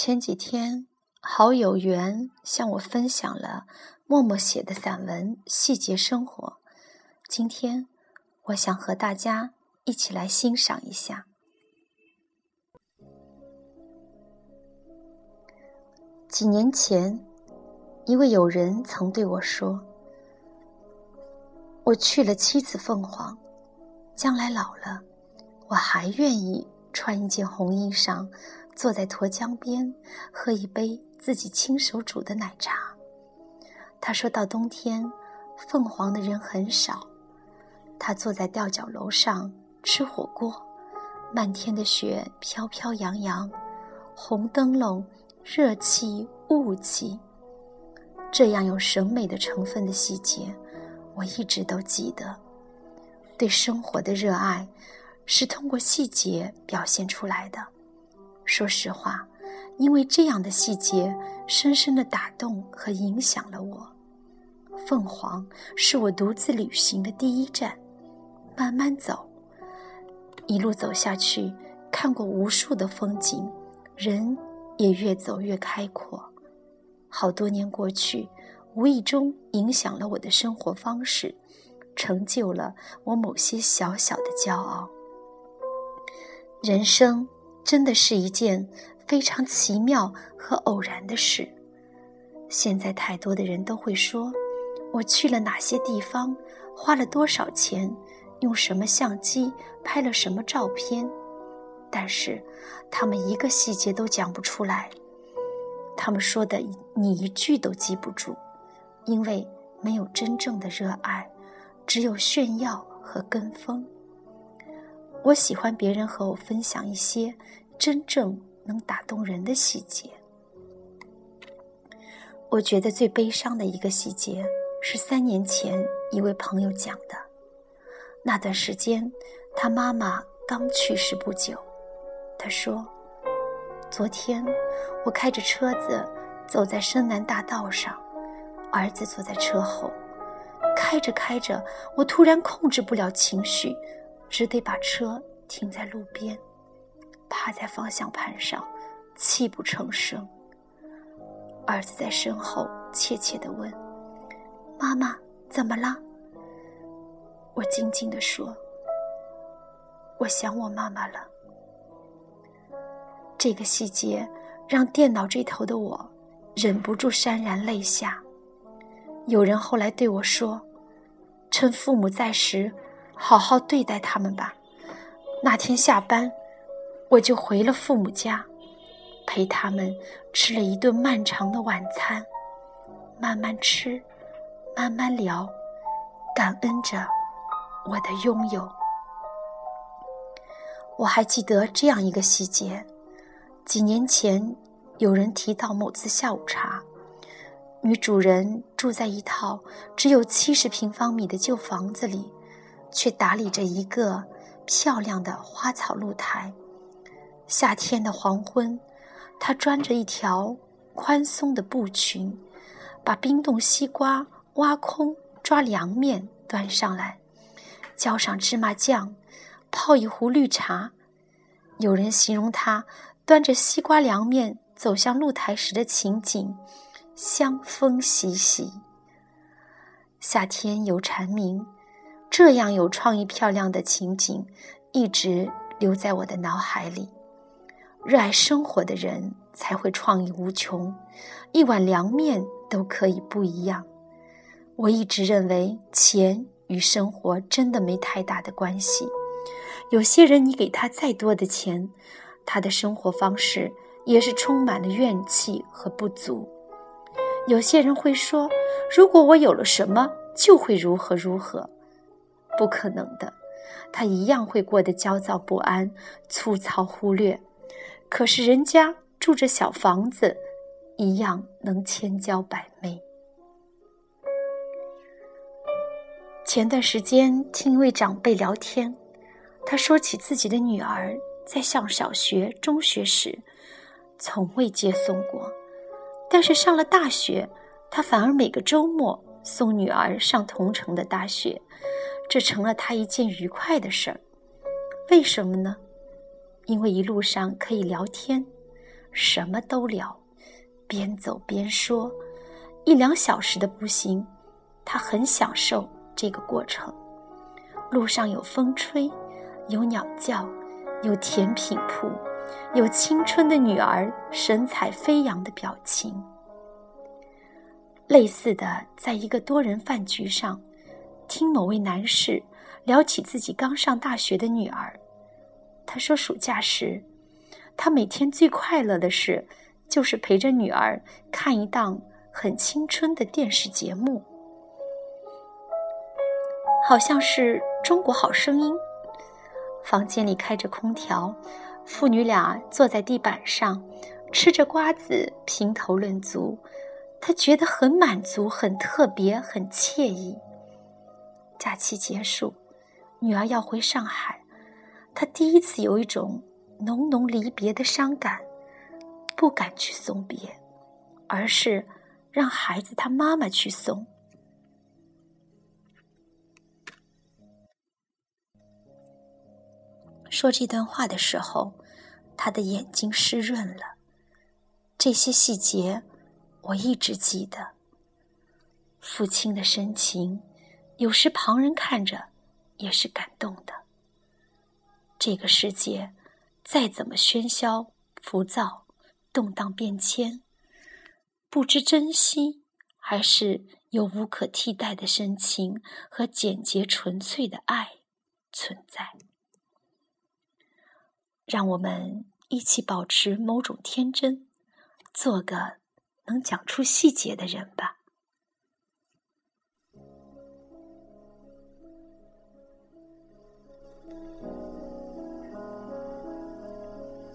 前几天，好友缘向我分享了默默写的散文《细节生活》。今天，我想和大家一起来欣赏一下。几年前，一位友人曾对我说：“我去了七次凤凰，将来老了，我还愿意穿一件红衣裳。”坐在沱江边，喝一杯自己亲手煮的奶茶。他说到冬天，凤凰的人很少。他坐在吊脚楼上吃火锅，漫天的雪飘飘扬扬，红灯笼，热气，雾气。这样有审美的成分的细节，我一直都记得。对生活的热爱，是通过细节表现出来的。说实话，因为这样的细节深深的打动和影响了我。凤凰是我独自旅行的第一站，慢慢走，一路走下去，看过无数的风景，人也越走越开阔。好多年过去，无意中影响了我的生活方式，成就了我某些小小的骄傲。人生。真的是一件非常奇妙和偶然的事。现在太多的人都会说：“我去了哪些地方，花了多少钱，用什么相机拍了什么照片。”但是他们一个细节都讲不出来。他们说的你一句都记不住，因为没有真正的热爱，只有炫耀和跟风。我喜欢别人和我分享一些真正能打动人的细节。我觉得最悲伤的一个细节是三年前一位朋友讲的。那段时间，他妈妈刚去世不久。他说：“昨天我开着车子走在深南大道上，儿子坐在车后，开着开着，我突然控制不了情绪。”只得把车停在路边，趴在方向盘上，泣不成声。儿子在身后怯怯地问：“妈妈，怎么了？”我静静地说：“我想我妈妈了。”这个细节让电脑这头的我忍不住潸然泪下。有人后来对我说：“趁父母在时。”好好对待他们吧。那天下班，我就回了父母家，陪他们吃了一顿漫长的晚餐，慢慢吃，慢慢聊，感恩着我的拥有。我还记得这样一个细节：几年前，有人提到某次下午茶，女主人住在一套只有七十平方米的旧房子里。却打理着一个漂亮的花草露台。夏天的黄昏，她穿着一条宽松的布裙，把冰冻西瓜挖空抓凉面端上来，浇上芝麻酱，泡一壶绿茶。有人形容她端着西瓜凉面走向露台时的情景，香风习习。夏天有蝉鸣。这样有创意、漂亮的情景，一直留在我的脑海里。热爱生活的人才会创意无穷，一碗凉面都可以不一样。我一直认为，钱与生活真的没太大的关系。有些人，你给他再多的钱，他的生活方式也是充满了怨气和不足。有些人会说：“如果我有了什么，就会如何如何。”不可能的，他一样会过得焦躁不安、粗糙忽略。可是人家住着小房子，一样能千娇百媚。前段时间听一位长辈聊天，他说起自己的女儿在上小学、中学时，从未接送过，但是上了大学，他反而每个周末送女儿上同城的大学。这成了他一件愉快的事儿，为什么呢？因为一路上可以聊天，什么都聊，边走边说，一两小时的步行，他很享受这个过程。路上有风吹，有鸟叫，有甜品铺，有青春的女儿神采飞扬的表情。类似的，在一个多人饭局上，听某位男士聊起自己刚上大学的女儿。他说，暑假时，他每天最快乐的事，就是陪着女儿看一档很青春的电视节目，好像是《中国好声音》。房间里开着空调，父女俩坐在地板上，吃着瓜子，评头论足。他觉得很满足，很特别，很惬意。假期结束，女儿要回上海，他第一次有一种浓浓离别的伤感，不敢去送别，而是让孩子他妈妈去送。说这段话的时候，他的眼睛湿润了。这些细节。我一直记得，父亲的深情，有时旁人看着也是感动的。这个世界再怎么喧嚣、浮躁、动荡变迁，不知珍惜，还是有无可替代的深情和简洁纯粹的爱存在。让我们一起保持某种天真，做个。能讲出细节的人吧。